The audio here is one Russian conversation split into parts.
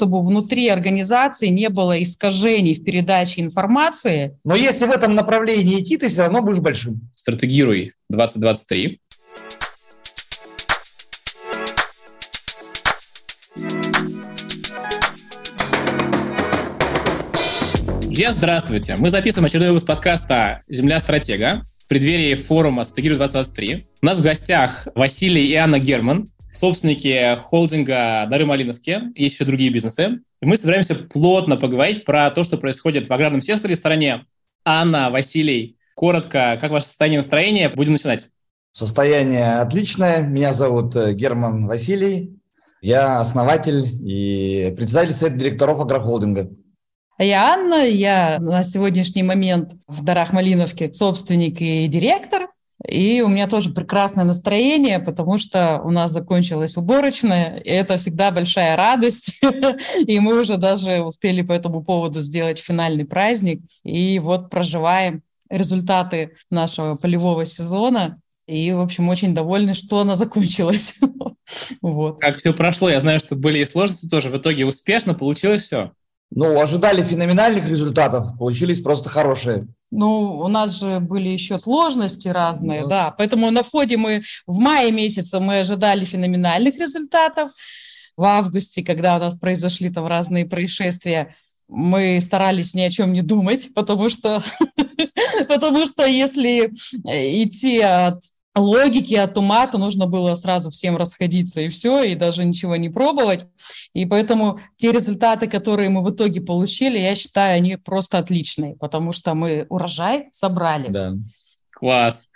чтобы внутри организации не было искажений в передаче информации. Но если в этом направлении идти, ты все равно будешь большим. Стратегируй 2023. Друзья, здравствуйте. Мы записываем очередной выпуск подкаста «Земля стратега» в преддверии форума «Стратегируй 2023». У нас в гостях Василий и Анна Герман, собственники холдинга «Дары Малиновки», есть еще другие бизнесы. И мы собираемся плотно поговорить про то, что происходит в аграрном секторе в стране. Анна, Василий, коротко, как ваше состояние настроения? Будем начинать. Состояние отличное. Меня зовут э, Герман Василий. Я основатель и председатель совета директоров агрохолдинга. Я Анна, я на сегодняшний момент в Дарах Малиновке собственник и директор. И у меня тоже прекрасное настроение, потому что у нас закончилась уборочная, и это всегда большая радость. И мы уже даже успели по этому поводу сделать финальный праздник. И вот проживаем результаты нашего полевого сезона. И, в общем, очень довольны, что она закончилась. вот. Как все прошло, я знаю, что были и сложности тоже. В итоге успешно получилось все. Ну, ожидали феноменальных результатов, получились просто хорошие. Ну, у нас же были еще сложности разные, да. да. Поэтому на входе мы в мае месяце мы ожидали феноменальных результатов. В августе, когда у нас произошли там разные происшествия, мы старались ни о чем не думать, потому что, потому что если идти от логики от ума, то нужно было сразу всем расходиться и все, и даже ничего не пробовать. И поэтому те результаты, которые мы в итоге получили, я считаю, они просто отличные, потому что мы урожай собрали. Да. Класс.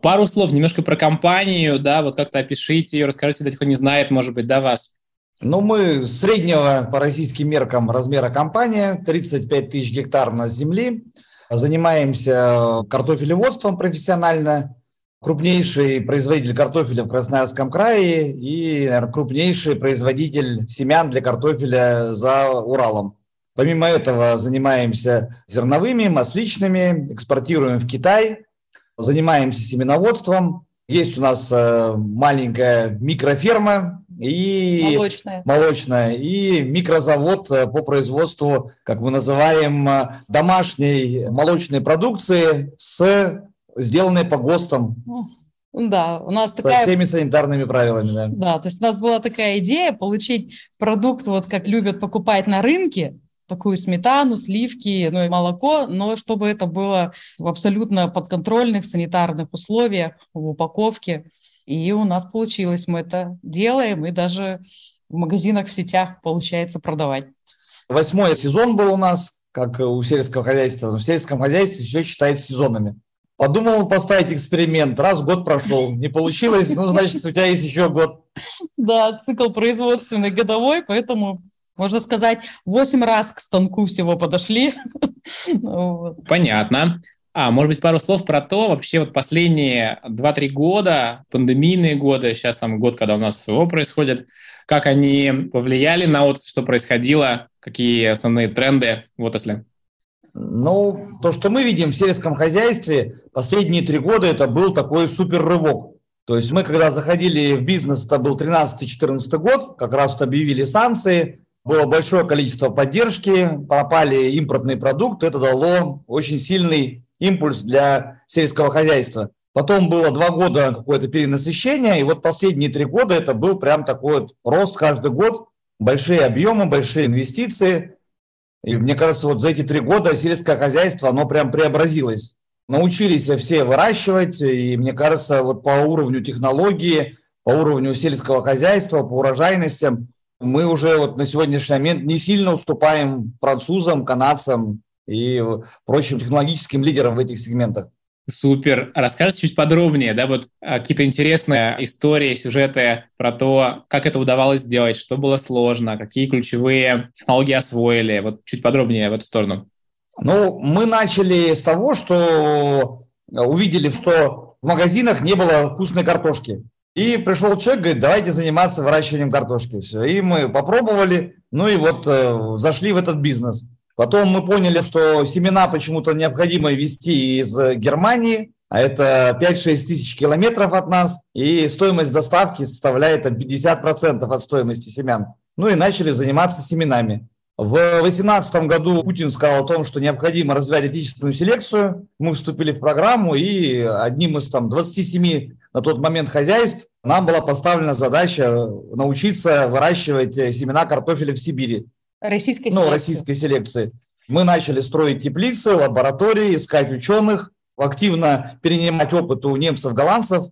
Пару слов немножко про компанию, да, вот как-то опишите ее, расскажите для тех, кто не знает, может быть, да, вас. Ну, мы среднего по российским меркам размера компания, 35 тысяч гектар у нас земли, занимаемся картофелеводством профессионально, крупнейший производитель картофеля в Красноярском крае и наверное, крупнейший производитель семян для картофеля за Уралом. Помимо этого занимаемся зерновыми, масличными, экспортируем в Китай, занимаемся семеноводством. Есть у нас э, маленькая микроферма и молочная. молочная и микрозавод э, по производству, как мы называем, э, домашней молочной продукции с сделанные по ГОСТам. Да, у нас со такая... всеми санитарными правилами, да. Да, то есть у нас была такая идея получить продукт, вот как любят покупать на рынке, такую сметану, сливки, ну и молоко, но чтобы это было в абсолютно подконтрольных санитарных условиях, в упаковке. И у нас получилось, мы это делаем, и даже в магазинах, в сетях получается продавать. Восьмой сезон был у нас, как у сельского хозяйства. В сельском хозяйстве все считается сезонами. Подумал поставить эксперимент. Раз год прошел, не получилось, ну, значит, у тебя есть еще год. Да, цикл производственный годовой, поэтому, можно сказать, 8 раз к станку всего подошли. Понятно. А, может быть, пару слов про то, вообще вот последние 2-3 года, пандемийные годы, сейчас там год, когда у нас СВО происходит, как они повлияли на отрасль, что происходило, какие основные тренды в отрасли? Ну, то, что мы видим в сельском хозяйстве, последние три года это был такой супер рывок. То есть мы, когда заходили в бизнес, это был 13-14 год, как раз объявили санкции, было большое количество поддержки, пропали импортные продукты, это дало очень сильный импульс для сельского хозяйства. Потом было два года какое-то перенасыщение, и вот последние три года это был прям такой вот рост каждый год, большие объемы, большие инвестиции. И мне кажется, вот за эти три года сельское хозяйство, оно прям преобразилось. Научились все выращивать, и мне кажется, вот по уровню технологии, по уровню сельского хозяйства, по урожайностям, мы уже вот на сегодняшний момент не сильно уступаем французам, канадцам и прочим технологическим лидерам в этих сегментах. Супер. Расскажите чуть подробнее, да, вот а, какие-то интересные истории, сюжеты про то, как это удавалось сделать, что было сложно, какие ключевые технологии освоили. Вот чуть подробнее в эту сторону. Ну, мы начали с того, что увидели, что в магазинах не было вкусной картошки. И пришел человек, говорит, давайте заниматься выращиванием картошки. Все. И мы попробовали, ну и вот э, зашли в этот бизнес. Потом мы поняли, что семена почему-то необходимо везти из Германии, а это 5-6 тысяч километров от нас, и стоимость доставки составляет 50% от стоимости семян. ну и начали заниматься семенами. В 2018 году Путин сказал о том, что необходимо развивать отечественную селекцию. Мы вступили в программу, и одним из там, 27 на тот момент хозяйств нам была поставлена задача научиться выращивать семена картофеля в Сибири. Российской ну, селекции. российской селекции. Мы начали строить теплицы, лаборатории, искать ученых, активно перенимать опыт у немцев, голландцев.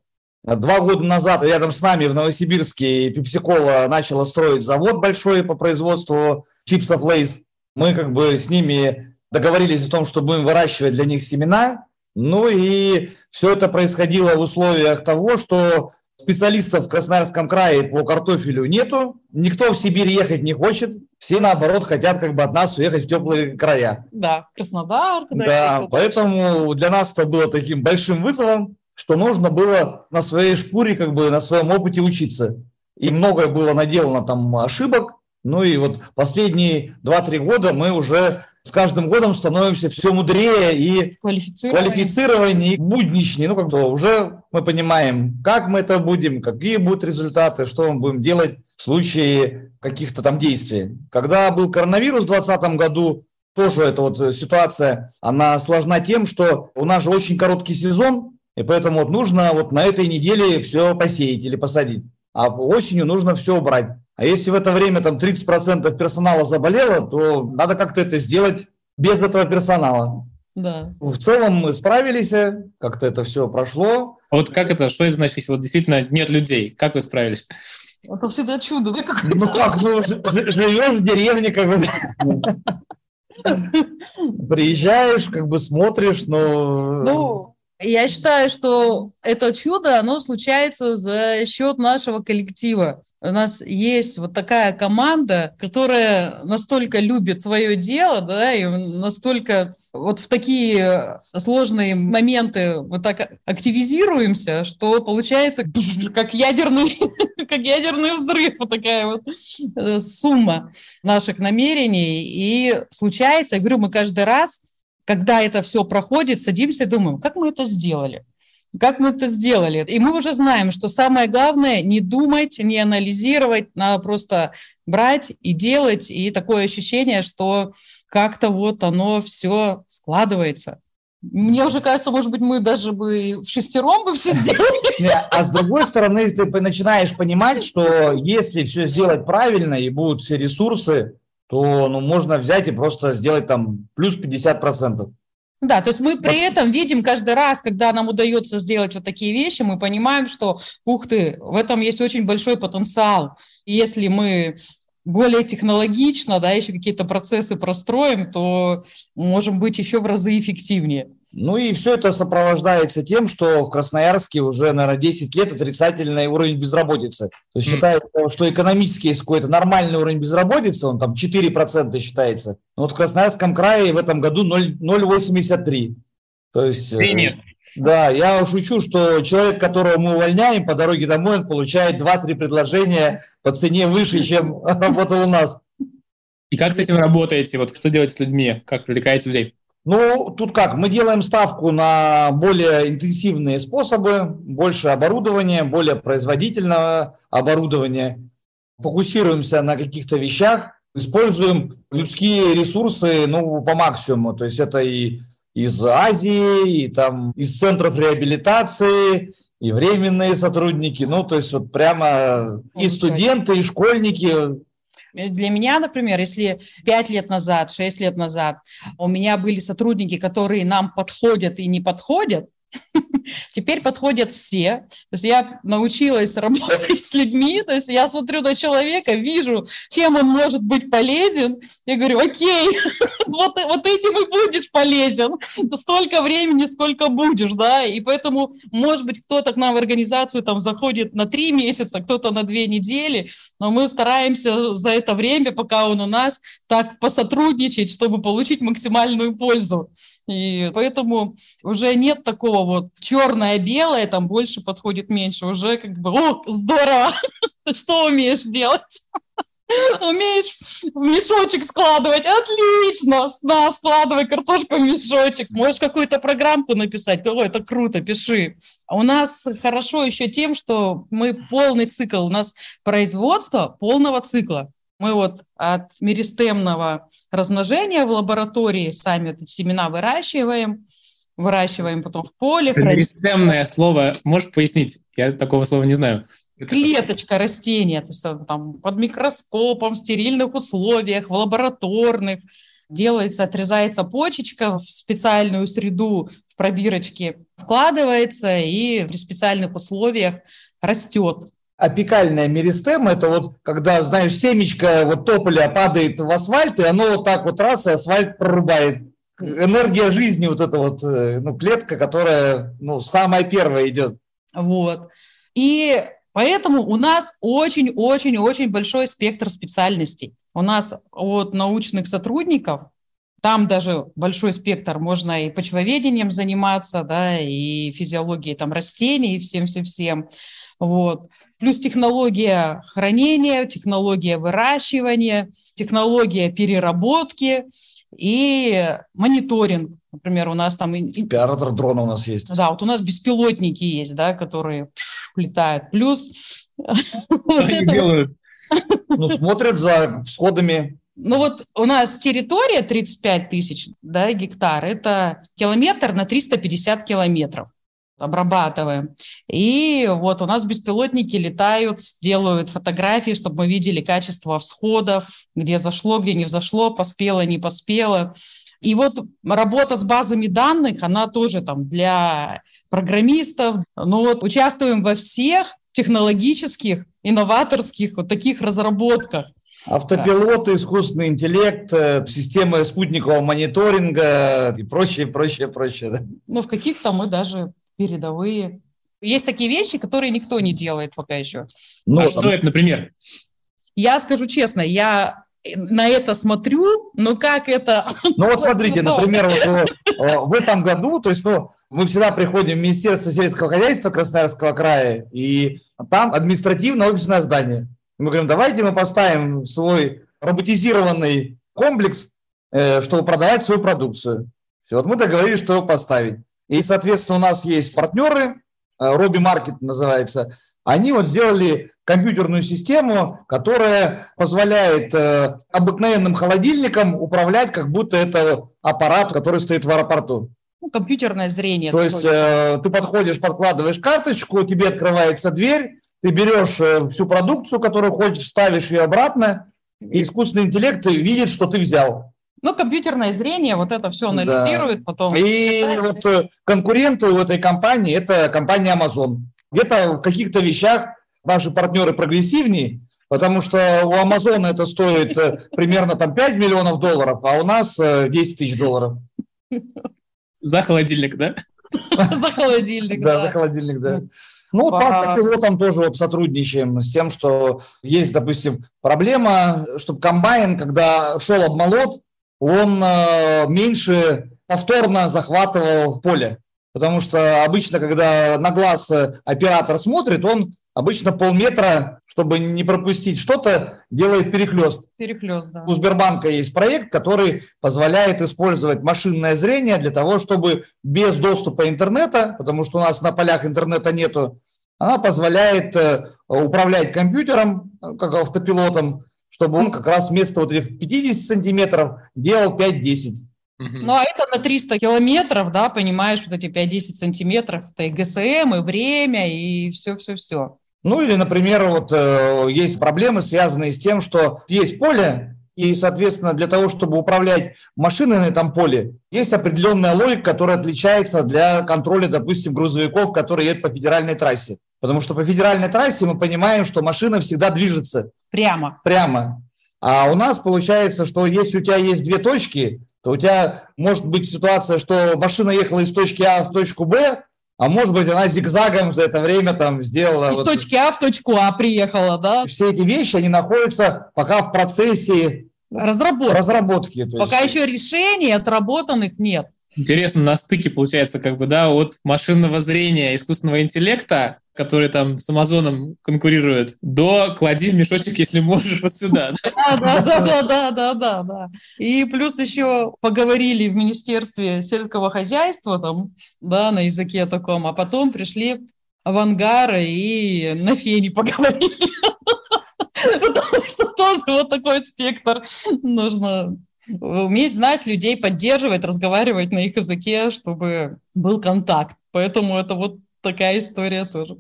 Два года назад рядом с нами в Новосибирске Пепсикола начала строить завод большой по производству чипсов Лейс. Мы как бы с ними договорились о том, что будем выращивать для них семена. Ну и все это происходило в условиях того, что специалистов в Красноярском крае по картофелю нету, никто в Сибирь ехать не хочет, все наоборот хотят как бы от нас уехать в теплые края. Да, Краснодар. Да, да поэтому для нас это было таким большим вызовом, что нужно было на своей шкуре, как бы на своем опыте учиться. И многое было наделано там ошибок, ну и вот последние 2-3 года мы уже с каждым годом становимся все мудрее и квалифицированнее, и будничнее. Ну, как бы уже мы понимаем, как мы это будем, какие будут результаты, что мы будем делать в случае каких-то там действий. Когда был коронавирус в 2020 году, тоже эта вот ситуация, она сложна тем, что у нас же очень короткий сезон, и поэтому вот нужно вот на этой неделе все посеять или посадить, а осенью нужно все убрать. А если в это время там 30% персонала заболело, то надо как-то это сделать без этого персонала. Да. В целом мы справились, как-то это все прошло. А вот как это, что это значит, если вот действительно нет людей? Как вы справились? Это всегда чудо, да? Ну как, ну живешь в деревне, как бы. Приезжаешь, как бы смотришь, но... Ну, я считаю, что это чудо, оно случается за счет нашего коллектива у нас есть вот такая команда, которая настолько любит свое дело, да, и настолько вот в такие сложные моменты вот так активизируемся, что получается как ядерный, как ядерный взрыв, вот такая вот э, сумма наших намерений. И случается, я говорю, мы каждый раз, когда это все проходит, садимся и думаем, как мы это сделали? Как мы это сделали? И мы уже знаем, что самое главное не думать, не анализировать, надо просто брать и делать. И такое ощущение, что как-то вот оно все складывается. Мне уже кажется, может быть, мы даже бы в шестером бы все сделали. А с другой стороны, ты начинаешь понимать, что если все сделать правильно и будут все ресурсы, то ну, можно взять и просто сделать там плюс 50%. Да, то есть мы при этом видим каждый раз, когда нам удается сделать вот такие вещи, мы понимаем, что, ух ты, в этом есть очень большой потенциал. И если мы более технологично, да, еще какие-то процессы простроим, то можем быть еще в разы эффективнее. Ну и все это сопровождается тем, что в Красноярске уже, наверное, 10 лет отрицательный уровень безработицы. То есть считается, что экономически есть какой-то нормальный уровень безработицы, он там 4% считается. Но вот в Красноярском крае в этом году 0,83. То есть... И нет. Да, я шучу, что человек, которого мы увольняем по дороге домой, он получает 2-3 предложения по цене выше, чем работал у нас. И как с этим работаете? Вот что делать с людьми? Как привлекаете людей? Ну, тут как, мы делаем ставку на более интенсивные способы, больше оборудования, более производительного оборудования. Фокусируемся на каких-то вещах, используем людские ресурсы ну, по максимуму. То есть это и из Азии, и там из центров реабилитации, и временные сотрудники. Ну, то есть вот прямо и студенты, и школьники для меня, например, если 5 лет назад, 6 лет назад у меня были сотрудники, которые нам подходят и не подходят, Теперь подходят все. То есть я научилась работать с людьми, то есть я смотрю на человека, вижу, чем он может быть полезен. Я говорю, окей, вот, вот этим и будешь полезен. Столько времени, сколько будешь, да, и поэтому, может быть, кто-то к нам в организацию там заходит на три месяца, кто-то на две недели, но мы стараемся за это время, пока он у нас, так посотрудничать, чтобы получить максимальную пользу. И поэтому уже нет такого вот черное-белое, там больше подходит меньше. Уже как бы, о, здорово, что умеешь делать? Умеешь в мешочек складывать? Отлично! На, складывай картошку в мешочек. Можешь какую-то программку написать? О, это круто, пиши. А у нас хорошо еще тем, что мы полный цикл. У нас производство полного цикла. Мы вот от меристемного размножения в лаборатории сами эти семена выращиваем, выращиваем потом в поле. Меристемное слово, можешь пояснить? Я такого слова не знаю. Клеточка растения, то есть там под микроскопом, в стерильных условиях, в лабораторных. Делается, отрезается почечка в специальную среду, в пробирочке, вкладывается и в специальных условиях растет. Апикальная меристема – это вот когда, знаешь, семечко вот тополя падает в асфальт, и оно вот так вот раз, и асфальт прорубает. Энергия жизни, вот эта вот э, ну, клетка, которая ну, самая первая идет. Вот. И поэтому у нас очень-очень-очень большой спектр специальностей. У нас от научных сотрудников там даже большой спектр, можно и почвоведением заниматься, да, и физиологией там растений, и всем-всем-всем. Вот. Плюс технология хранения, технология выращивания, технология переработки и мониторинг. Например, у нас там... Оператор дрона у нас есть. Да, вот у нас беспилотники есть, да, которые летают. Плюс... Что они делают? Ну, смотрят за всходами. Ну вот у нас территория 35 тысяч да, гектар, это километр на 350 километров обрабатываем. И вот у нас беспилотники летают, делают фотографии, чтобы мы видели качество всходов, где зашло, где не взошло, поспело, не поспело. И вот работа с базами данных, она тоже там для программистов. Ну вот участвуем во всех технологических, инноваторских вот таких разработках. Автопилоты, искусственный интеллект, э, системы спутникового мониторинга и прочее, прочее, прочее. Да? Ну, в каких-то мы даже передовые. Есть такие вещи, которые никто не делает пока еще. Ну, а что это, например? Я скажу честно, я на это смотрю, но как это... Ну вот смотрите, например, вот э, в этом году, то есть, ну, мы всегда приходим в Министерство сельского хозяйства Красноярского края, и там административное офисное здание. Мы говорим, давайте мы поставим свой роботизированный комплекс, э, чтобы продавать свою продукцию. Все, вот мы договорились, что его поставить. И, соответственно, у нас есть партнеры, Робби Маркет называется, они вот сделали компьютерную систему, которая позволяет э, обыкновенным холодильникам управлять, как будто это аппарат, который стоит в аэропорту. Ну, компьютерное зрение. То есть э, ты подходишь, подкладываешь карточку, тебе открывается дверь, ты берешь э, всю продукцию, которую хочешь, ставишь ее обратно, и искусственный интеллект видит, что ты взял. Ну, компьютерное зрение вот это все анализирует, да. потом... И вот э, конкуренты у этой компании – это компания Amazon. Где-то в каких-то вещах наши партнеры прогрессивнее, потому что у Амазона это стоит э, примерно там 5 миллионов долларов, а у нас 10 э, тысяч долларов. За холодильник, да? За холодильник, да. за холодильник, да. Ну, так вот там тоже вот сотрудничаем с тем, что есть, допустим, проблема, чтобы комбайн, когда шел обмолот, он э, меньше повторно захватывал поле. Потому что обычно, когда на глаз э, оператор смотрит, он обычно полметра, чтобы не пропустить что-то, делает перехлест. Перехлест, да. У Сбербанка есть проект, который позволяет использовать машинное зрение для того, чтобы без доступа интернета, потому что у нас на полях интернета нету, она позволяет э, управлять компьютером, как автопилотом, чтобы он как раз вместо вот этих 50 сантиметров делал 5-10. Ну, а это на 300 километров, да, понимаешь, вот эти 5-10 сантиметров, это и ГСМ, и время, и все-все-все. Ну, или, например, вот э, есть проблемы, связанные с тем, что есть поле, и, соответственно, для того, чтобы управлять машиной на этом поле, есть определенная логика, которая отличается для контроля, допустим, грузовиков, которые едут по федеральной трассе. Потому что по федеральной трассе мы понимаем, что машина всегда движется. Прямо. Прямо. А у нас получается, что если у тебя есть две точки, то у тебя может быть ситуация, что машина ехала из точки А в точку Б, а может быть, она зигзагом за это время там сделала... Из вот... точки А в точку А приехала, да? Все эти вещи, они находятся пока в процессе разработки. разработки пока есть... еще решений отработанных нет. Интересно, на стыке, получается, как бы, да, от машинного зрения, искусственного интеллекта который там с Амазоном конкурирует, до клади в мешочек, если можешь, вот сюда. Да, да, да, да, да, да, да. И плюс еще поговорили в Министерстве сельского хозяйства, там, да, на языке таком, а потом пришли в ангары и на фене поговорили. Потому что тоже вот такой спектр нужно уметь знать людей, поддерживать, разговаривать на их языке, чтобы был контакт. Поэтому это вот такая история тоже.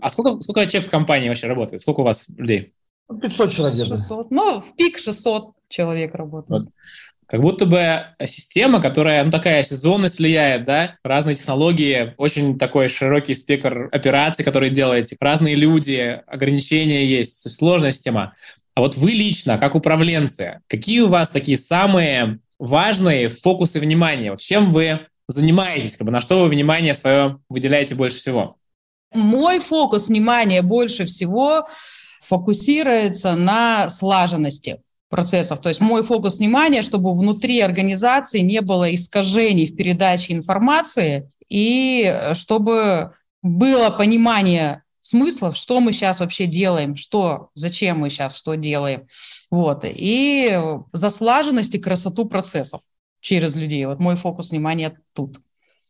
А сколько, сколько человек в компании вообще работает? Сколько у вас людей? 500 человек. 600. Ну, в пик 600 человек работает. Вот. Как будто бы система, которая, ну, такая сезонность влияет, да, разные технологии, очень такой широкий спектр операций, которые делаете, разные люди, ограничения есть, сложная система. А вот вы лично, как управленцы, какие у вас такие самые важные фокусы внимания? Вот чем вы занимаетесь, как бы, на что вы внимание свое выделяете больше всего? Мой фокус внимания больше всего фокусируется на слаженности процессов. То есть мой фокус внимания, чтобы внутри организации не было искажений в передаче информации и чтобы было понимание смыслов, что мы сейчас вообще делаем, что, зачем мы сейчас что делаем. Вот. И заслаженность и красоту процессов через людей. Вот мой фокус внимания тут.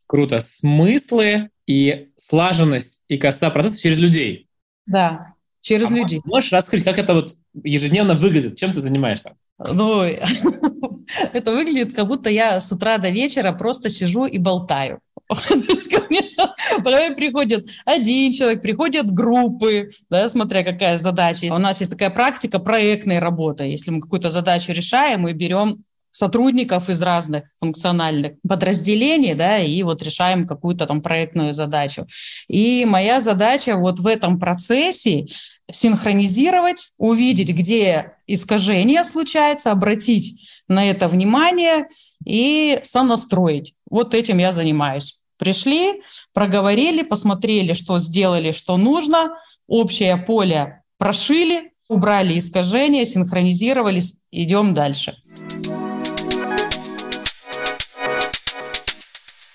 Круто. Смыслы и слаженность и красота процессов через людей. Да через а людей. Можешь, раскрыть, как это вот ежедневно выглядит? Чем ты занимаешься? Ну, это выглядит, как будто я с утра до вечера просто сижу и болтаю. Ко мне приходит один человек, приходят группы, да, смотря какая задача. У нас есть такая практика проектной работы. Если мы какую-то задачу решаем, мы берем сотрудников из разных функциональных подразделений, да, и вот решаем какую-то там проектную задачу. И моя задача вот в этом процессе синхронизировать, увидеть, где искажения случаются, обратить на это внимание и сонастроить. Вот этим я занимаюсь. Пришли, проговорили, посмотрели, что сделали, что нужно, общее поле прошили, убрали искажения, синхронизировались, идем дальше.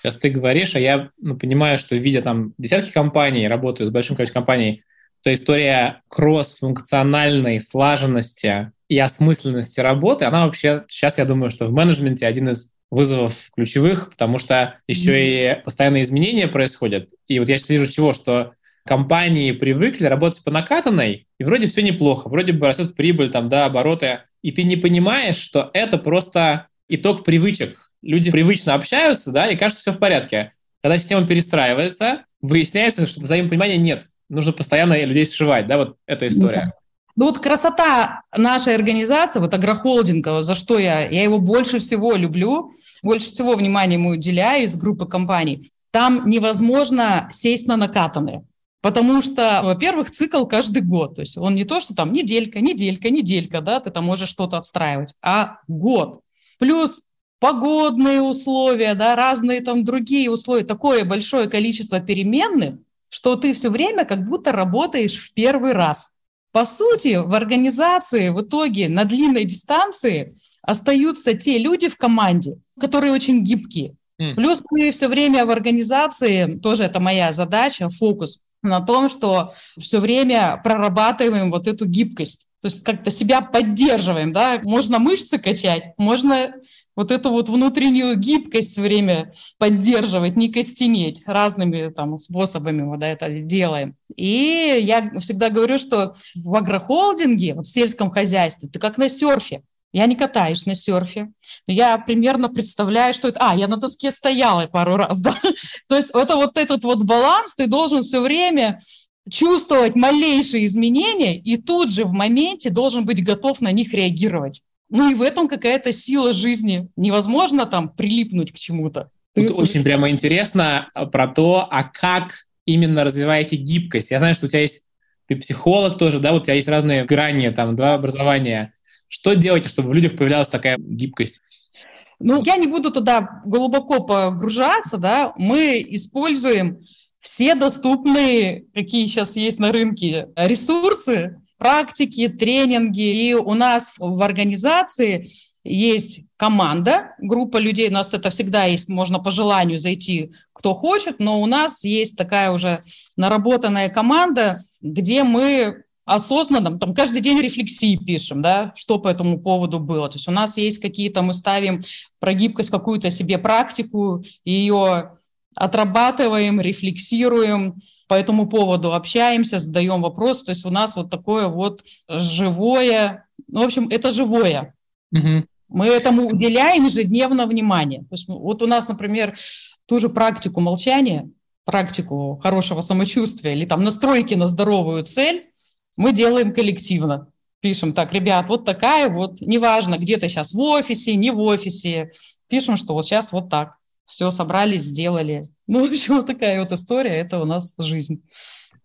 Сейчас ты говоришь, а я ну, понимаю, что видя там десятки компаний, работаю с большим количеством компаний, то история кросс-функциональной слаженности и осмысленности работы, она вообще сейчас, я думаю, что в менеджменте один из вызовов ключевых, потому что еще и постоянные изменения происходят. И вот я сейчас вижу чего, что компании привыкли работать по накатанной, и вроде все неплохо, вроде бы растет прибыль, там, да, обороты, и ты не понимаешь, что это просто итог привычек, люди привычно общаются, да, и кажется, все в порядке. Когда система перестраивается, выясняется, что взаимопонимания нет. Нужно постоянно людей сшивать, да, вот эта история. Ну вот красота нашей организации, вот агрохолдинга, за что я, я его больше всего люблю, больше всего внимания ему уделяю из группы компаний. Там невозможно сесть на накатанные. Потому что, во-первых, цикл каждый год. То есть он не то, что там неделька, неделька, неделька, да, ты там можешь что-то отстраивать, а год. Плюс погодные условия, да, разные там другие условия, такое большое количество переменных, что ты все время как будто работаешь в первый раз. По сути, в организации в итоге на длинной дистанции остаются те люди в команде, которые очень гибкие. Mm. Плюс мы все время в организации, тоже это моя задача, фокус на том, что все время прорабатываем вот эту гибкость. То есть как-то себя поддерживаем, да, можно мышцы качать, можно вот эту вот внутреннюю гибкость время поддерживать, не костенеть разными там способами мы да, это делаем. И я всегда говорю, что в агрохолдинге, вот в сельском хозяйстве, ты как на серфе. Я не катаюсь на серфе. Я примерно представляю, что это... А, я на доске стояла пару раз, да. То есть это вот этот вот баланс, ты должен все время чувствовать малейшие изменения и тут же в моменте должен быть готов на них реагировать. Ну и в этом какая-то сила жизни. Невозможно там прилипнуть к чему-то. Тут очень прямо интересно а, про то, а как именно развиваете гибкость. Я знаю, что у тебя есть ты психолог тоже, да, вот у тебя есть разные грани, там, два образования. Что делаете, чтобы в людях появлялась такая гибкость? Ну, я не буду туда глубоко погружаться, да, мы используем все доступные, какие сейчас есть на рынке, ресурсы, практики, тренинги. И у нас в организации есть команда, группа людей, у нас это всегда есть, можно по желанию зайти, кто хочет, но у нас есть такая уже наработанная команда, где мы осознанно, там каждый день рефлексии пишем, да, что по этому поводу было. То есть у нас есть какие-то, мы ставим про гибкость какую-то себе практику, ее отрабатываем, рефлексируем, по этому поводу общаемся, задаем вопросы. То есть у нас вот такое вот живое Ну, в общем, это живое. Угу. Мы этому уделяем ежедневно внимание. То есть, вот у нас, например, ту же практику молчания, практику хорошего самочувствия или там настройки на здоровую цель мы делаем коллективно. Пишем так, ребят, вот такая вот, неважно, где ты сейчас в офисе, не в офисе, пишем, что вот сейчас вот так. Все, собрались, сделали. Ну, в общем, вот такая вот история, это у нас жизнь.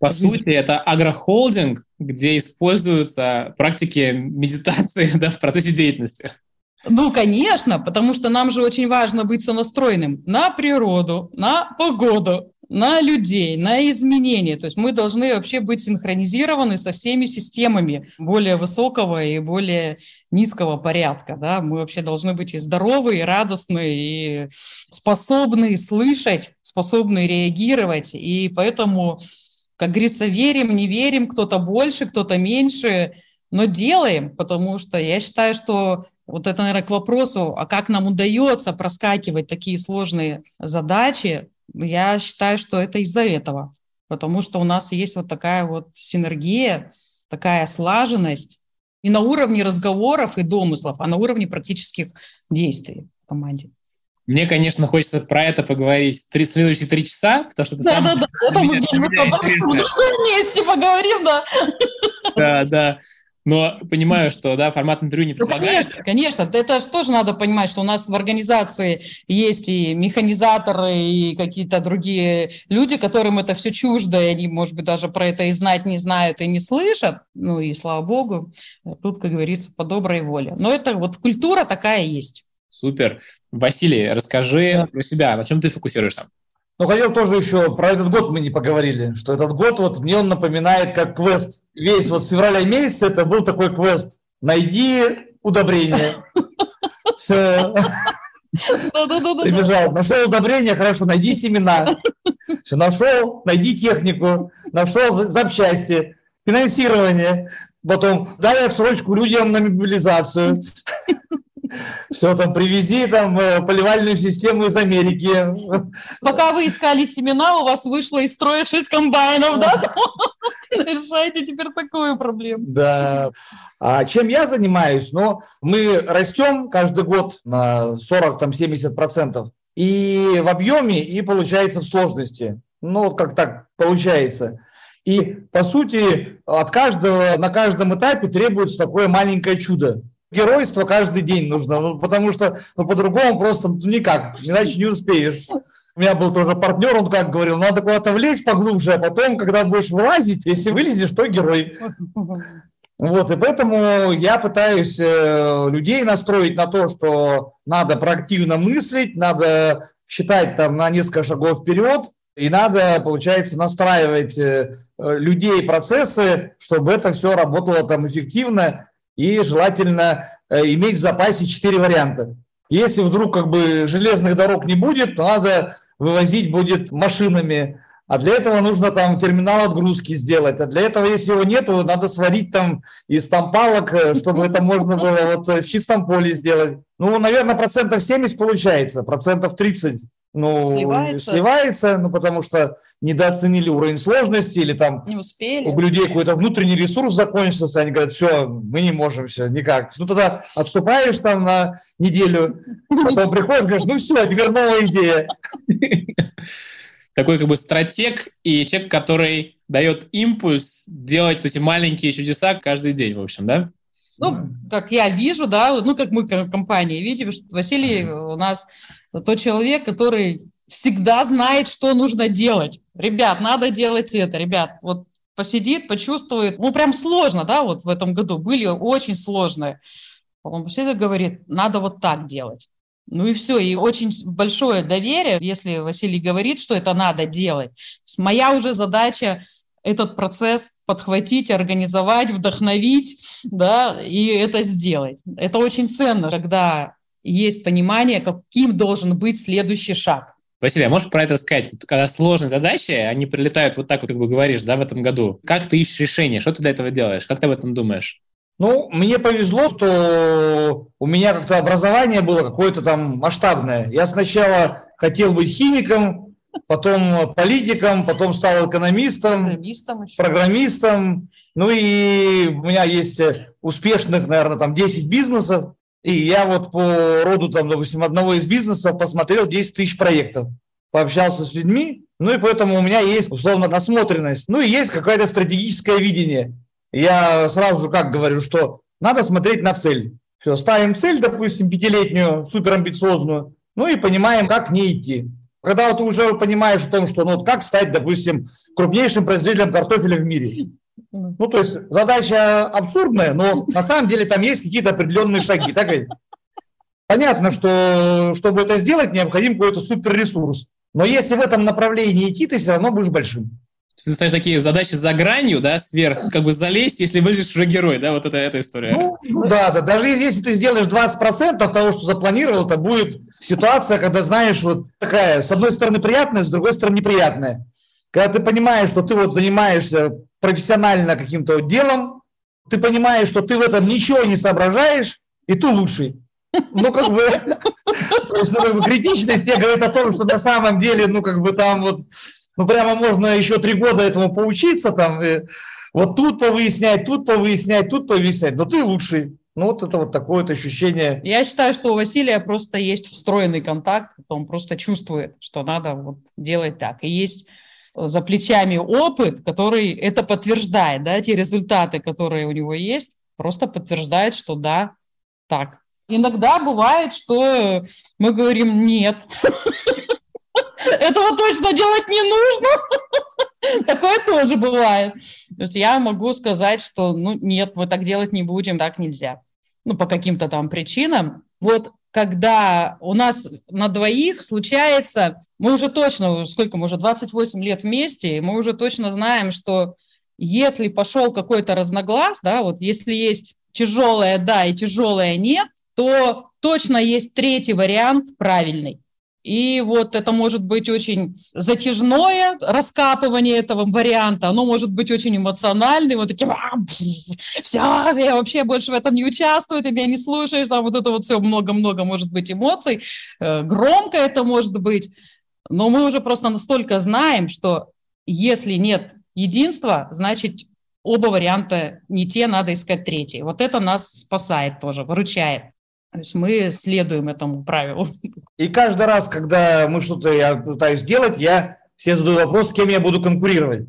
По жизнь. сути, это агрохолдинг, где используются практики медитации да, в процессе деятельности. Ну, конечно, потому что нам же очень важно быть сонастроенным на природу, на погоду, на людей, на изменения. То есть мы должны вообще быть синхронизированы со всеми системами более высокого и более низкого порядка. Да? Мы вообще должны быть и здоровы, и радостны, и способны слышать, способны реагировать. И поэтому, как говорится, верим, не верим, кто-то больше, кто-то меньше, но делаем, потому что я считаю, что вот это, наверное, к вопросу, а как нам удается проскакивать такие сложные задачи, я считаю, что это из-за этого, потому что у нас есть вот такая вот синергия, такая слаженность и на уровне разговоров и домыслов, а на уровне практических действий в команде. Мне, конечно, хочется про это поговорить три, следующие три часа, потому что это да, самое... Да, да, это мы в другом месте поговорим, да. Да, да. Но понимаю, что да, формат интервью не предлагает. Ну, конечно, конечно. Это же тоже надо понимать, что у нас в организации есть и механизаторы, и какие-то другие люди, которым это все чуждо, и они, может быть, даже про это и знать не знают, и не слышат. Ну и слава богу, тут, как говорится, по доброй воле. Но это вот культура такая есть. Супер. Василий, расскажи да. про себя. На чем ты фокусируешься? Ну, хотел тоже еще, про этот год мы не поговорили, что этот год, вот мне он напоминает как квест. Весь вот с февраля месяца это был такой квест. Найди удобрение. Прибежал, нашел удобрение, хорошо, найди семена. Все, нашел, найди технику, нашел запчасти, финансирование. Потом дай срочку людям на мобилизацию. Все там привези там э, поливальную систему из Америки. Пока вы искали семена, у вас вышло из строя 6 комбайнов, да? Решаете теперь такую проблему. Да. А чем я занимаюсь? Ну, мы растем каждый год на 40-70%. И в объеме, и получается в сложности. Ну, вот как так получается. И, по сути, от каждого, на каждом этапе требуется такое маленькое чудо геройство каждый день нужно, ну, потому что ну, по-другому просто ну, никак, иначе не успеешь. У меня был тоже партнер, он как говорил, надо куда-то влезть поглубже, а потом, когда будешь вылазить, если вылезешь, то герой. Вот, и поэтому я пытаюсь э, людей настроить на то, что надо проактивно мыслить, надо считать там на несколько шагов вперед, и надо, получается, настраивать э, людей, процессы, чтобы это все работало там эффективно, и желательно э, иметь в запасе четыре варианта. Если вдруг как бы железных дорог не будет, то надо вывозить будет машинами, а для этого нужно там терминал отгрузки сделать. А для этого, если его нет, надо сварить там из там палок, э, чтобы это можно было вот в чистом поле сделать. Ну, наверное, процентов 70 получается, процентов 30 ну, сливается. сливается, ну, потому что недооценили уровень сложности или там не успели. у людей какой-то внутренний ресурс закончился, они говорят, все, мы не можем, все, никак. Ну, тогда отступаешь там на неделю, потом приходишь, говоришь, ну, все, теперь новая идея. Такой как бы стратег и человек, который дает импульс делать эти маленькие чудеса каждый день, в общем, да? Ну, как я вижу, да, ну, как мы как компания видим, что Василий у нас тот человек, который всегда знает, что нужно делать. Ребят, надо делать это. Ребят, вот посидит, почувствует. Ну, прям сложно, да, вот в этом году были очень сложные. Он посидит и говорит, надо вот так делать. Ну и все, и очень большое доверие, если Василий говорит, что это надо делать. Моя уже задача этот процесс подхватить, организовать, вдохновить, да, и это сделать. Это очень ценно, когда есть понимание, каким должен быть следующий шаг. Василий, а можешь про это сказать? Когда сложные задачи, они прилетают вот так вот, как бы говоришь, да, в этом году. Как ты ищешь решение? Что ты для этого делаешь? Как ты об этом думаешь? Ну, мне повезло, что у меня как-то образование было какое-то там масштабное. Я сначала хотел быть химиком, потом политиком, потом стал экономистом, программистом. программистом. Ну и у меня есть успешных, наверное, там 10 бизнесов, и я вот по роду, там, допустим, одного из бизнесов посмотрел 10 тысяч проектов, пообщался с людьми, ну и поэтому у меня есть, условно, насмотренность, ну и есть какое-то стратегическое видение. Я сразу же как говорю, что надо смотреть на цель. Все, ставим цель, допустим, пятилетнюю, суперамбициозную, ну и понимаем, как не идти. Когда вот ты уже понимаешь о том, что ну, вот как стать, допустим, крупнейшим производителем картофеля в мире. Ну, то есть задача абсурдная, но на самом деле там есть какие-то определенные шаги. Так ведь? Понятно, что чтобы это сделать, необходим какой-то суперресурс. Но если в этом направлении идти, ты все равно будешь большим ты ставишь такие задачи за гранью, да, сверх, как бы залезть, если выглядишь уже герой, да, вот это эта история. Ну, ну да, да, даже если ты сделаешь 20% того, что запланировал, это будет ситуация, когда, знаешь, вот такая, с одной стороны приятная, с другой стороны неприятная. Когда ты понимаешь, что ты вот занимаешься профессионально каким-то делом, ты понимаешь, что ты в этом ничего не соображаешь, и ты лучший. Ну, как бы, то есть, ну, как бы критичность тебе говорит о том, что на самом деле, ну, как бы там вот ну, прямо можно еще три года этому поучиться, там, и вот тут повыяснять, тут повыяснять, тут повыяснять, но ты лучший. Ну, вот это вот такое вот ощущение. Я считаю, что у Василия просто есть встроенный контакт, он просто чувствует, что надо вот делать так. И есть за плечами опыт, который это подтверждает, да, те результаты, которые у него есть, просто подтверждает, что да, так. Иногда бывает, что мы говорим нет, этого точно делать не нужно. Такое тоже бывает. То есть я могу сказать, что ну нет, мы так делать не будем, так нельзя. Ну, по каким-то там причинам. Вот когда у нас на двоих случается, мы уже точно, сколько мы уже, 28 лет вместе, мы уже точно знаем, что если пошел какой-то разноглас, да, вот если есть тяжелое да и тяжелое нет, то точно есть третий вариант правильный. И вот это может быть очень затяжное раскапывание этого варианта, оно может быть очень эмоциональным, вот таким, а, все, я вообще больше в этом не участвую, ты меня не слушаешь, там вот это вот все много-много может быть эмоций, э, громко это может быть, но мы уже просто настолько знаем, что если нет единства, значит оба варианта не те, надо искать третий. Вот это нас спасает тоже, выручает. То есть мы следуем этому правилу. И каждый раз, когда мы что-то я пытаюсь сделать, я все задаю вопрос, с кем я буду конкурировать.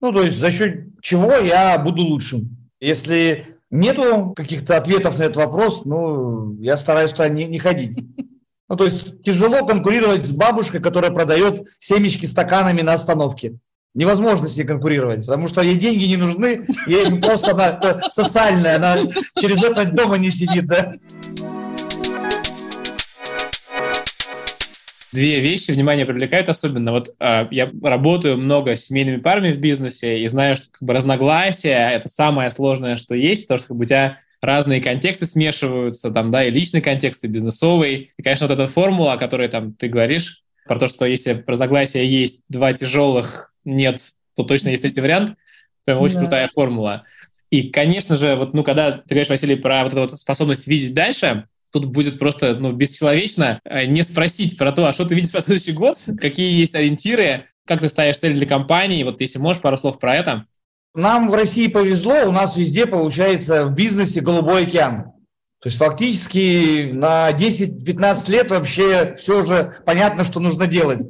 Ну, то есть за счет чего я буду лучшим. Если нету каких-то ответов на этот вопрос, ну, я стараюсь туда не, не ходить. Ну, то есть тяжело конкурировать с бабушкой, которая продает семечки стаканами на остановке. Невозможно с ней конкурировать, потому что ей деньги не нужны, ей просто она социальная, она через это дома не сидит, да. две вещи внимание привлекают особенно. Вот э, я работаю много с семейными парами в бизнесе и знаю, что как бы разногласия — это самое сложное, что есть, потому что как бы, у тебя разные контексты смешиваются, там, да, и личный контекст, и бизнесовый. И, конечно, вот эта формула, о которой там ты говоришь, про то, что если разногласия есть, два тяжелых нет, то точно есть третий вариант. Прям очень да. крутая формула. И, конечно же, вот, ну, когда ты говоришь, Василий, про вот эту вот способность видеть дальше, тут будет просто ну, бесчеловечно э, не спросить про то, а что ты видишь на следующий год, какие есть ориентиры, как ты ставишь цели для компании. Вот если можешь, пару слов про это. Нам в России повезло, у нас везде получается в бизнесе голубой океан. То есть фактически на 10-15 лет вообще все же понятно, что нужно делать.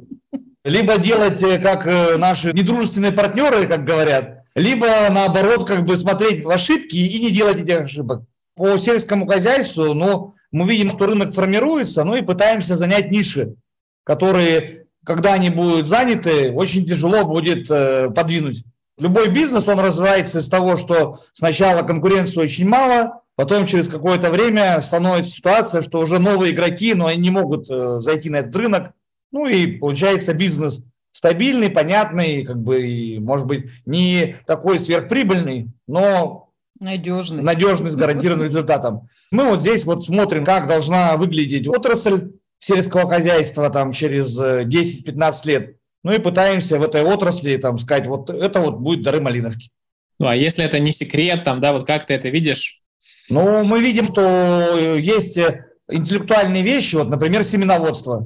Либо делать, э, как э, наши недружественные партнеры, как говорят, либо наоборот, как бы смотреть в ошибки и не делать этих ошибок. По сельскому хозяйству, ну, мы видим, что рынок формируется, ну и пытаемся занять ниши, которые, когда они будут заняты, очень тяжело будет э, подвинуть. Любой бизнес, он развивается из того, что сначала конкуренции очень мало, потом через какое-то время становится ситуация, что уже новые игроки, но они не могут э, зайти на этот рынок. Ну и получается бизнес стабильный, понятный, как бы, и, может быть, не такой сверхприбыльный, но Надежный. Надежный, с гарантированным результатом. Мы вот здесь вот смотрим, как должна выглядеть отрасль сельского хозяйства там через 10-15 э, лет. Ну и пытаемся в этой отрасли там сказать, вот это вот будет дары малиновки. Ну а если это не секрет, там, да, вот как ты это видишь? Ну, мы видим, что есть интеллектуальные вещи, вот, например, семеноводство.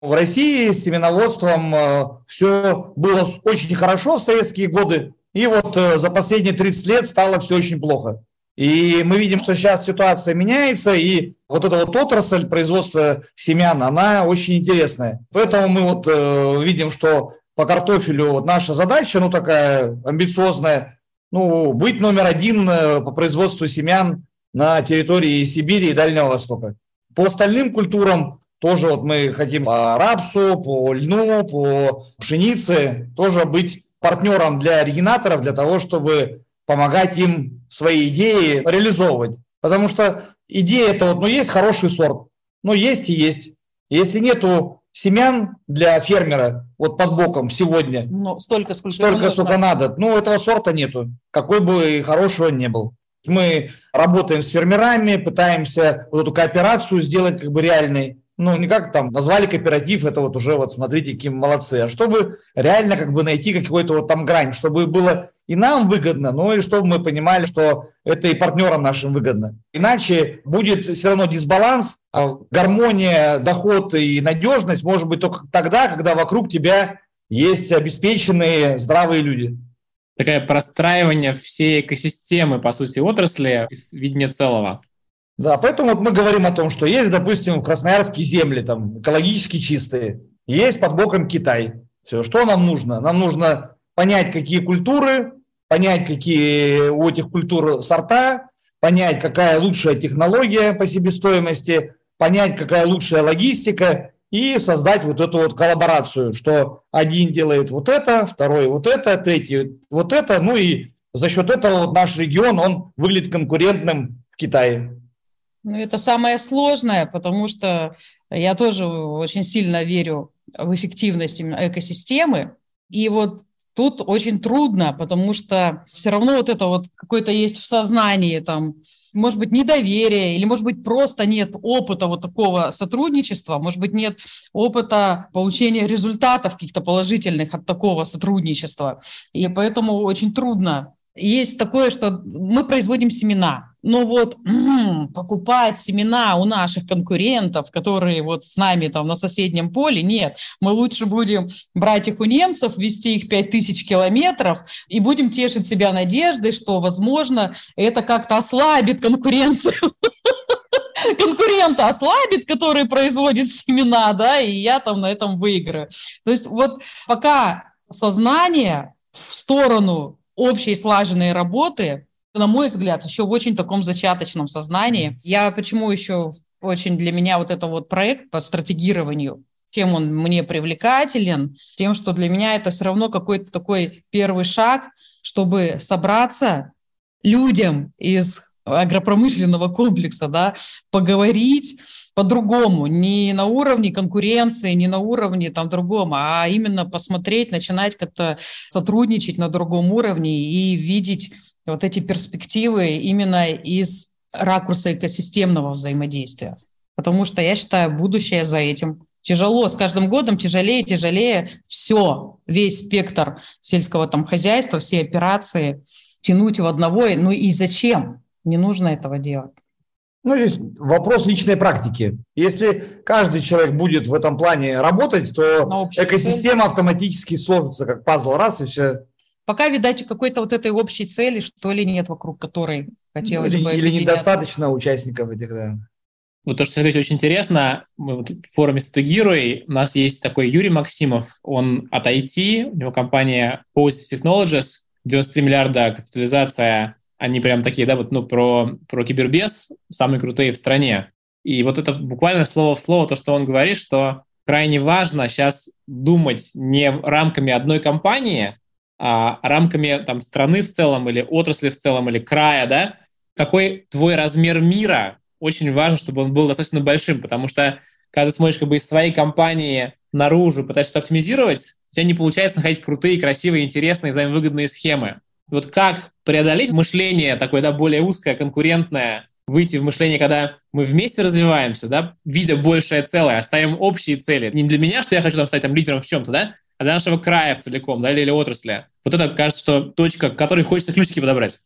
В России с семеноводством э, все было очень хорошо в советские годы, и вот э, за последние 30 лет стало все очень плохо. И мы видим, что сейчас ситуация меняется, и вот эта вот отрасль производства семян, она очень интересная. Поэтому мы вот э, видим, что по картофелю вот наша задача, ну такая амбициозная, ну быть номер один по производству семян на территории Сибири и Дальнего Востока. По остальным культурам тоже вот мы хотим по рапсу, по льну, по пшенице тоже быть партнером для оригинаторов, для того, чтобы помогать им свои идеи реализовывать. Потому что идея это вот, ну, есть хороший сорт, ну, есть и есть. Если нету семян для фермера вот под боком сегодня, ну, столько, сколько, столько, сколько надо, ну, этого сорта нету, какой бы хороший он ни был. Мы работаем с фермерами, пытаемся вот эту кооперацию сделать как бы реальной ну, не как там назвали кооператив, это вот уже вот смотрите, какие молодцы, а чтобы реально как бы найти какой-то вот там грань, чтобы было и нам выгодно, но и чтобы мы понимали, что это и партнерам нашим выгодно. Иначе будет все равно дисбаланс, а гармония, доход и надежность может быть только тогда, когда вокруг тебя есть обеспеченные здравые люди. Такое простраивание всей экосистемы, по сути, отрасли из видения целого. Да, поэтому вот мы говорим о том, что есть, допустим, красноярские земли, там, экологически чистые, есть под боком Китай. Все, что нам нужно? Нам нужно понять, какие культуры, понять, какие у этих культур сорта, понять, какая лучшая технология по себестоимости, понять, какая лучшая логистика и создать вот эту вот коллаборацию, что один делает вот это, второй вот это, третий вот это, ну и за счет этого вот наш регион, он выглядит конкурентным в Китае. Ну, это самое сложное, потому что я тоже очень сильно верю в эффективность именно экосистемы. И вот тут очень трудно, потому что все равно вот это вот какое-то есть в сознании там, может быть, недоверие, или, может быть, просто нет опыта вот такого сотрудничества, может быть, нет опыта получения результатов каких-то положительных от такого сотрудничества. И поэтому очень трудно. Есть такое, что мы производим семена, но вот м-м, покупать семена у наших конкурентов, которые вот с нами там на соседнем поле, нет. Мы лучше будем брать их у немцев, вести их 5000 километров и будем тешить себя надеждой, что, возможно, это как-то ослабит конкуренцию конкурента ослабит, который производит семена, да, и я там на этом выиграю. То есть вот пока сознание в сторону общей слаженной работы на мой взгляд, еще в очень таком зачаточном сознании. Я почему еще очень для меня вот это вот проект по стратегированию, чем он мне привлекателен, тем, что для меня это все равно какой-то такой первый шаг, чтобы собраться людям из агропромышленного комплекса, да, поговорить по-другому, не на уровне конкуренции, не на уровне там другом, а именно посмотреть, начинать как-то сотрудничать на другом уровне и видеть вот эти перспективы именно из ракурса экосистемного взаимодействия. Потому что я считаю, будущее за этим. Тяжело, с каждым годом тяжелее, тяжелее все, весь спектр сельского там хозяйства, все операции тянуть в одного. Ну и зачем? Не нужно этого делать. Ну, здесь вопрос личной практики. Если каждый человек будет в этом плане работать, то экосистема автоматически сложится как пазл раз и все Пока, видать, какой-то вот этой общей цели, что ли, нет, вокруг которой хотелось или, бы... Или недостаточно участников этих, да. Вот то, что Сергей очень интересно, мы вот в форуме «Стратегируй» у нас есть такой Юрий Максимов, он от IT, у него компания Positive Technologies, 93 миллиарда капитализация, они прям такие, да, вот, ну, про, про кибербез, самые крутые в стране. И вот это буквально слово в слово то, что он говорит, что крайне важно сейчас думать не рамками одной компании, а, рамками там, страны в целом или отрасли в целом или края, да, какой твой размер мира, очень важно, чтобы он был достаточно большим, потому что когда ты смотришь как бы из своей компании наружу, пытаешься оптимизировать, у тебя не получается находить крутые, красивые, интересные, взаимовыгодные схемы. Вот как преодолеть мышление такое, да, более узкое, конкурентное, выйти в мышление, когда мы вместе развиваемся, да, видя большее целое, оставим общие цели. Не для меня, что я хочу там стать там лидером в чем-то, да, а для нашего края в целиком, да, или, или отрасли. Вот это, кажется, что точка, к которой хочется ключики подобрать.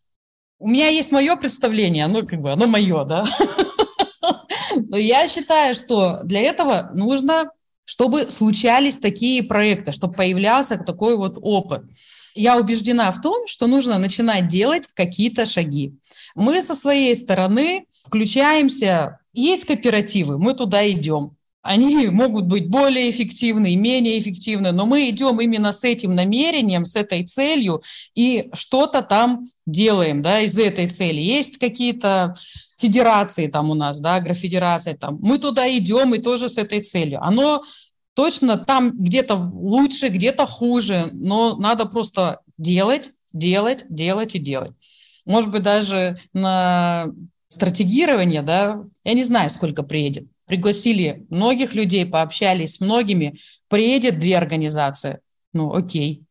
У меня есть мое представление, оно как бы, оно мое, да. Но я считаю, что для этого нужно, чтобы случались такие проекты, чтобы появлялся такой вот опыт. Я убеждена в том, что нужно начинать делать какие-то шаги. Мы со своей стороны включаемся, есть кооперативы, мы туда идем. Они могут быть более эффективны, менее эффективны, но мы идем именно с этим намерением, с этой целью и что-то там делаем да, из этой цели. Есть какие-то федерации там у нас, да, агрофедерация там. Мы туда идем и тоже с этой целью. Оно точно там где-то лучше, где-то хуже, но надо просто делать, делать, делать и делать. Может быть, даже на стратегирование, да, я не знаю, сколько приедет. Пригласили многих людей, пообщались с многими. Приедет две организации. Ну, окей.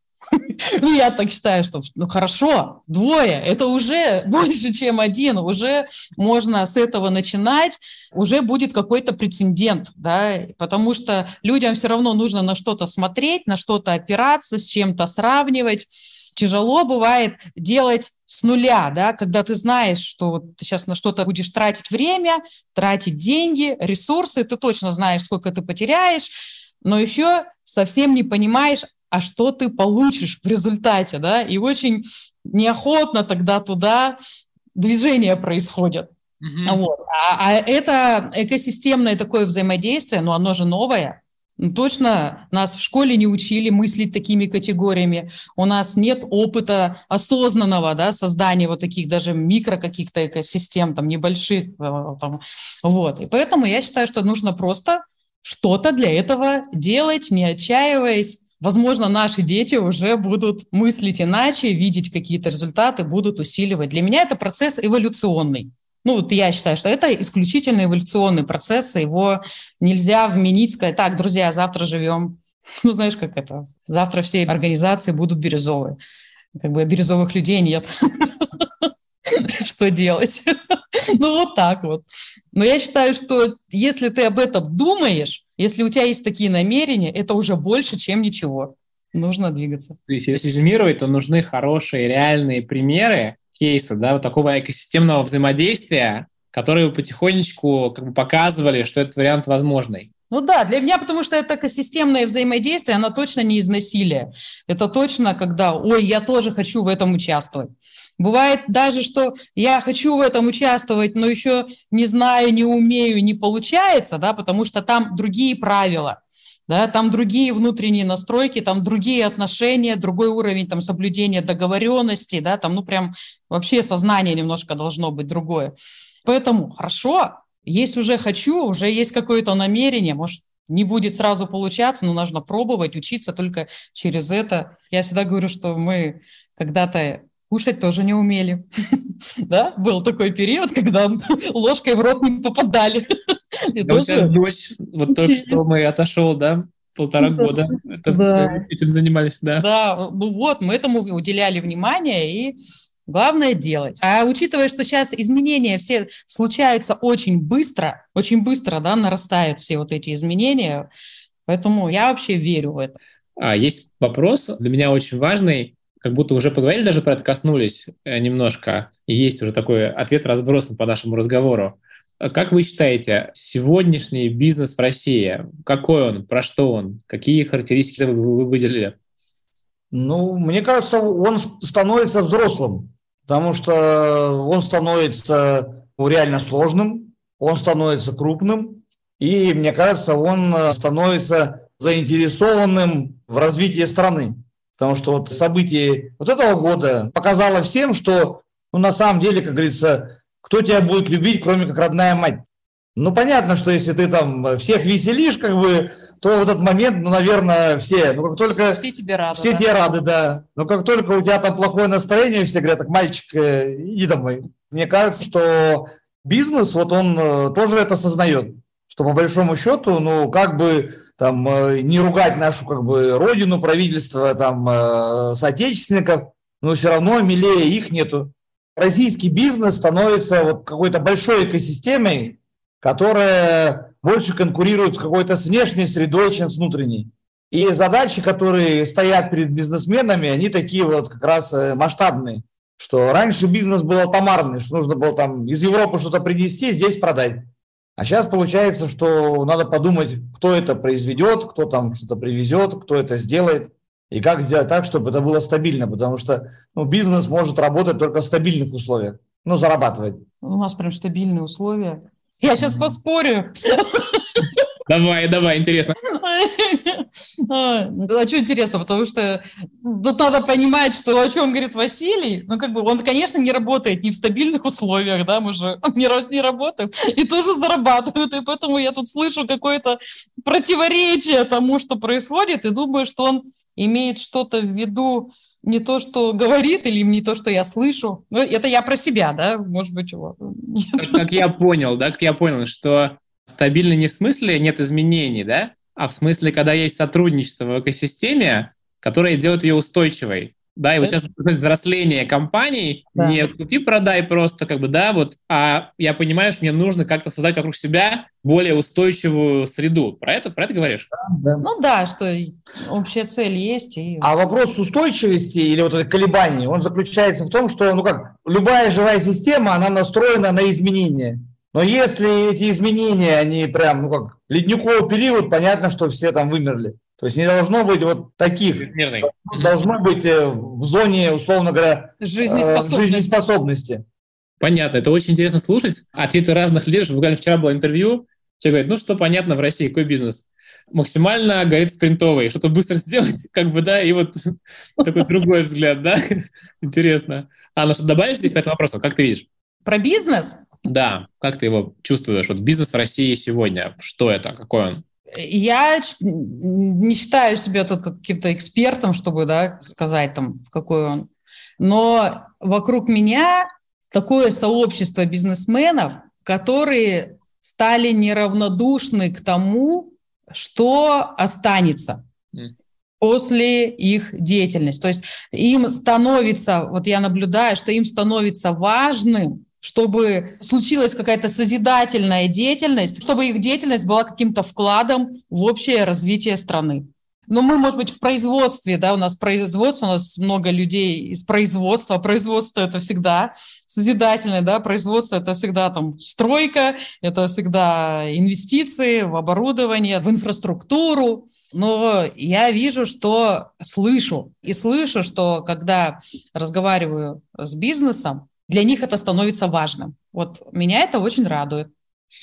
Ну, я так считаю, что ну хорошо, двое, это уже больше, чем один, уже можно с этого начинать, уже будет какой-то прецедент, да, потому что людям все равно нужно на что-то смотреть, на что-то опираться, с чем-то сравнивать. Тяжело бывает делать с нуля, да, когда ты знаешь, что ты сейчас на что-то будешь тратить время, тратить деньги, ресурсы, ты точно знаешь, сколько ты потеряешь, но еще совсем не понимаешь, а что ты получишь в результате, да, и очень неохотно тогда туда движение происходит. Mm-hmm. Вот. А, а это экосистемное такое взаимодействие, но оно же новое, ну, точно нас в школе не учили мыслить такими категориями. У нас нет опыта осознанного да, создания вот таких даже микро каких-то экосистем, там, небольших. Э, там, вот. И поэтому я считаю, что нужно просто что-то для этого делать, не отчаиваясь. Возможно, наши дети уже будут мыслить иначе, видеть какие-то результаты, будут усиливать. Для меня это процесс эволюционный. Ну, вот я считаю, что это исключительно эволюционный процесс, его нельзя вменить, сказать, так, друзья, завтра живем. Ну, знаешь, как это? Завтра все организации будут бирюзовые. Как бы бирюзовых людей нет. Что делать? Ну, вот так вот. Но я считаю, что если ты об этом думаешь, если у тебя есть такие намерения, это уже больше, чем ничего. Нужно двигаться. То есть, если резюмировать, то нужны хорошие, реальные примеры, кейса, да, вот такого экосистемного взаимодействия, которые потихонечку как бы показывали, что этот вариант возможный. Ну да, для меня, потому что это экосистемное взаимодействие, оно точно не из насилия. Это точно, когда, ой, я тоже хочу в этом участвовать. Бывает даже, что я хочу в этом участвовать, но еще не знаю, не умею, не получается, да, потому что там другие правила да, там другие внутренние настройки, там другие отношения, другой уровень там соблюдения договоренности, да, там, ну, прям вообще сознание немножко должно быть другое. Поэтому хорошо, есть уже хочу, уже есть какое-то намерение, может, не будет сразу получаться, но нужно пробовать, учиться только через это. Я всегда говорю, что мы когда-то кушать тоже не умели. Да, был такой период, когда ложкой в рот не попадали. Да, тоже... дочь, вот только что мы отошел, да, полтора года это, да. этим занимались, да. Да, ну вот, мы этому уделяли внимание, и главное делать. А учитывая, что сейчас изменения все случаются очень быстро, очень быстро, да, нарастают все вот эти изменения, поэтому я вообще верю в это. А, есть вопрос для меня очень важный, как будто уже поговорили, даже про это коснулись э, немножко, и есть уже такой ответ разбросан по нашему разговору. Как вы считаете, сегодняшний бизнес в России, какой он, про что он, какие характеристики вы выделили? Ну, мне кажется, он становится взрослым, потому что он становится ну, реально сложным, он становится крупным, и, мне кажется, он э, становится заинтересованным в развитии страны. Потому что вот событие вот этого года показало всем, что ну, на самом деле, как говорится, кто тебя будет любить, кроме как родная мать? Ну, понятно, что если ты там всех веселишь, как бы, то в этот момент, ну, наверное, все, ну, как только... Все тебе рады. Все да? тебе рады, да. Но как только у тебя там плохое настроение, все говорят, так, мальчик, э, иди домой. Мне кажется, что бизнес, вот он э, тоже это осознает, что по большому счету, ну, как бы там э, не ругать нашу, как бы, родину, правительство, там, соотечественников, но все равно милее их нету российский бизнес становится вот какой-то большой экосистемой, которая больше конкурирует с какой-то с внешней средой, чем с внутренней. И задачи, которые стоят перед бизнесменами, они такие вот как раз э, масштабные. Что раньше бизнес был атомарный, что нужно было там из Европы что-то принести, здесь продать. А сейчас получается, что надо подумать, кто это произведет, кто там что-то привезет, кто это сделает. И как сделать так, чтобы это было стабильно, потому что ну, бизнес может работать только в стабильных условиях, ну, зарабатывать. У нас прям стабильные условия. Я сейчас поспорю. Давай, давай, интересно. А, что интересно, потому что тут надо понимать, что о чем говорит Василий, ну, как бы он, конечно, не работает не в стабильных условиях, да, мы же не, не работаем, и тоже зарабатывают, и поэтому я тут слышу какое-то противоречие тому, что происходит, и думаю, что он имеет что-то в виду не то, что говорит, или не то, что я слышу. Ну, это я про себя, да, может быть, чего. Как я понял, да, как я понял, что стабильно не в смысле нет изменений, да, а в смысле, когда есть сотрудничество в экосистеме, которое делает ее устойчивой. Да, и вот сейчас взросление компаний, да. не купи-продай просто, как бы, да, вот, а я понимаю, что мне нужно как-то создать вокруг себя более устойчивую среду. Про это, про это говоришь? Да, Ну да, что общая цель есть. И... А вопрос устойчивости или вот этой колебаний, он заключается в том, что, ну как, любая живая система, она настроена на изменения. Но если эти изменения, они прям, ну как, ледниковый период, понятно, что все там вымерли. То есть не должно быть вот таких. Мирный. Должно быть э, в зоне, условно говоря, э, жизнеспособности. жизнеспособности. Понятно, это очень интересно слушать. Ответы разных лидеров. Буквально вчера было интервью. Человек говорит, ну что понятно в России, какой бизнес? Максимально горит спринтовый, что-то быстро сделать, как бы, да, и вот такой другой взгляд, да? Интересно. Анна, что добавишь здесь по этому вопросу? Как ты видишь? Про бизнес? Да, как ты его чувствуешь? Вот бизнес России сегодня, что это, какой он? Я не считаю себя тут каким-то экспертом, чтобы да, сказать, там, какой он. Но вокруг меня такое сообщество бизнесменов, которые стали неравнодушны к тому, что останется после их деятельности. То есть им становится, вот я наблюдаю, что им становится важным чтобы случилась какая-то созидательная деятельность, чтобы их деятельность была каким-то вкладом в общее развитие страны. Но мы, может быть, в производстве, да, у нас производство, у нас много людей из производства. Производство – это всегда созидательное, да, производство – это всегда там стройка, это всегда инвестиции в оборудование, в инфраструктуру. Но я вижу, что слышу, и слышу, что когда разговариваю с бизнесом, для них это становится важным. Вот меня это очень радует.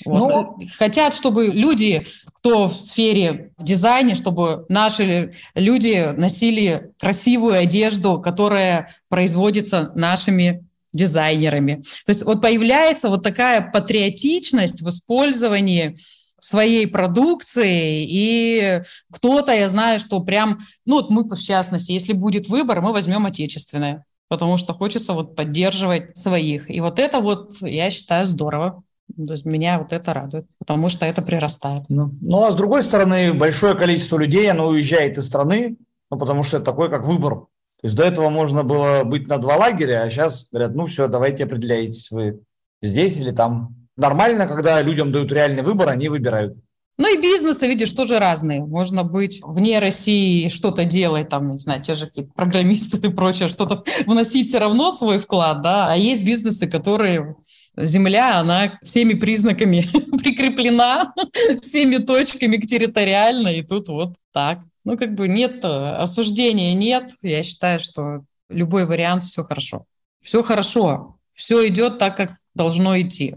Вот. Ну, Хотят, чтобы люди, кто в сфере дизайна, чтобы наши люди носили красивую одежду, которая производится нашими дизайнерами. То есть вот появляется вот такая патриотичность в использовании своей продукции, и кто-то, я знаю, что прям, ну вот мы, в частности, если будет выбор, мы возьмем отечественное потому что хочется вот поддерживать своих. И вот это вот, я считаю, здорово. То есть меня вот это радует, потому что это прирастает. Ну, ну а с другой стороны, большое количество людей, оно уезжает из страны, ну, потому что это такой, как выбор. То есть до этого можно было быть на два лагеря, а сейчас говорят, ну все, давайте определяйтесь, вы здесь или там. Нормально, когда людям дают реальный выбор, они выбирают. Ну и бизнесы, видишь, тоже разные. Можно быть вне России что-то делать, там, не знаю, те же какие-то программисты и прочее, что-то вносить все равно свой вклад, да. А есть бизнесы, которые Земля, она всеми признаками прикреплена, всеми точками территориально, и тут вот так. Ну, как бы нет, осуждения нет. Я считаю, что любой вариант, все хорошо. Все хорошо. Все идет так, как должно идти.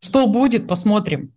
Что будет, посмотрим.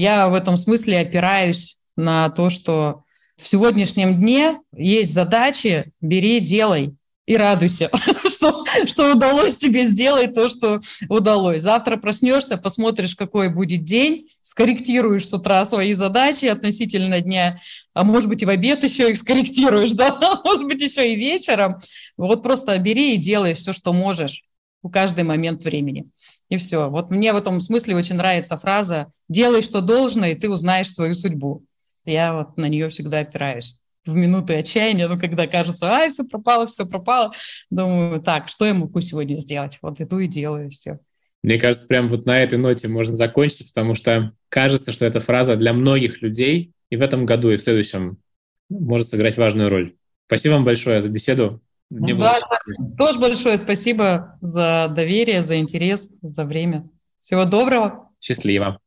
Я в этом смысле опираюсь на то, что в сегодняшнем дне есть задачи, бери, делай и радуйся, что, что удалось тебе сделать то, что удалось. Завтра проснешься, посмотришь, какой будет день, скорректируешь с утра свои задачи относительно дня, а может быть и в обед еще их скорректируешь, да, может быть еще и вечером. Вот просто бери и делай все, что можешь в каждый момент времени. И все. Вот мне в этом смысле очень нравится фраза «делай, что должно, и ты узнаешь свою судьбу». Я вот на нее всегда опираюсь в минуты отчаяния, ну, когда кажется, ай, все пропало, все пропало, думаю, так, что я могу сегодня сделать? Вот иду и делаю, и все. Мне кажется, прям вот на этой ноте можно закончить, потому что кажется, что эта фраза для многих людей и в этом году, и в следующем может сыграть важную роль. Спасибо вам большое за беседу. Мне да, тоже большое спасибо за доверие, за интерес, за время. Всего доброго. Счастливо.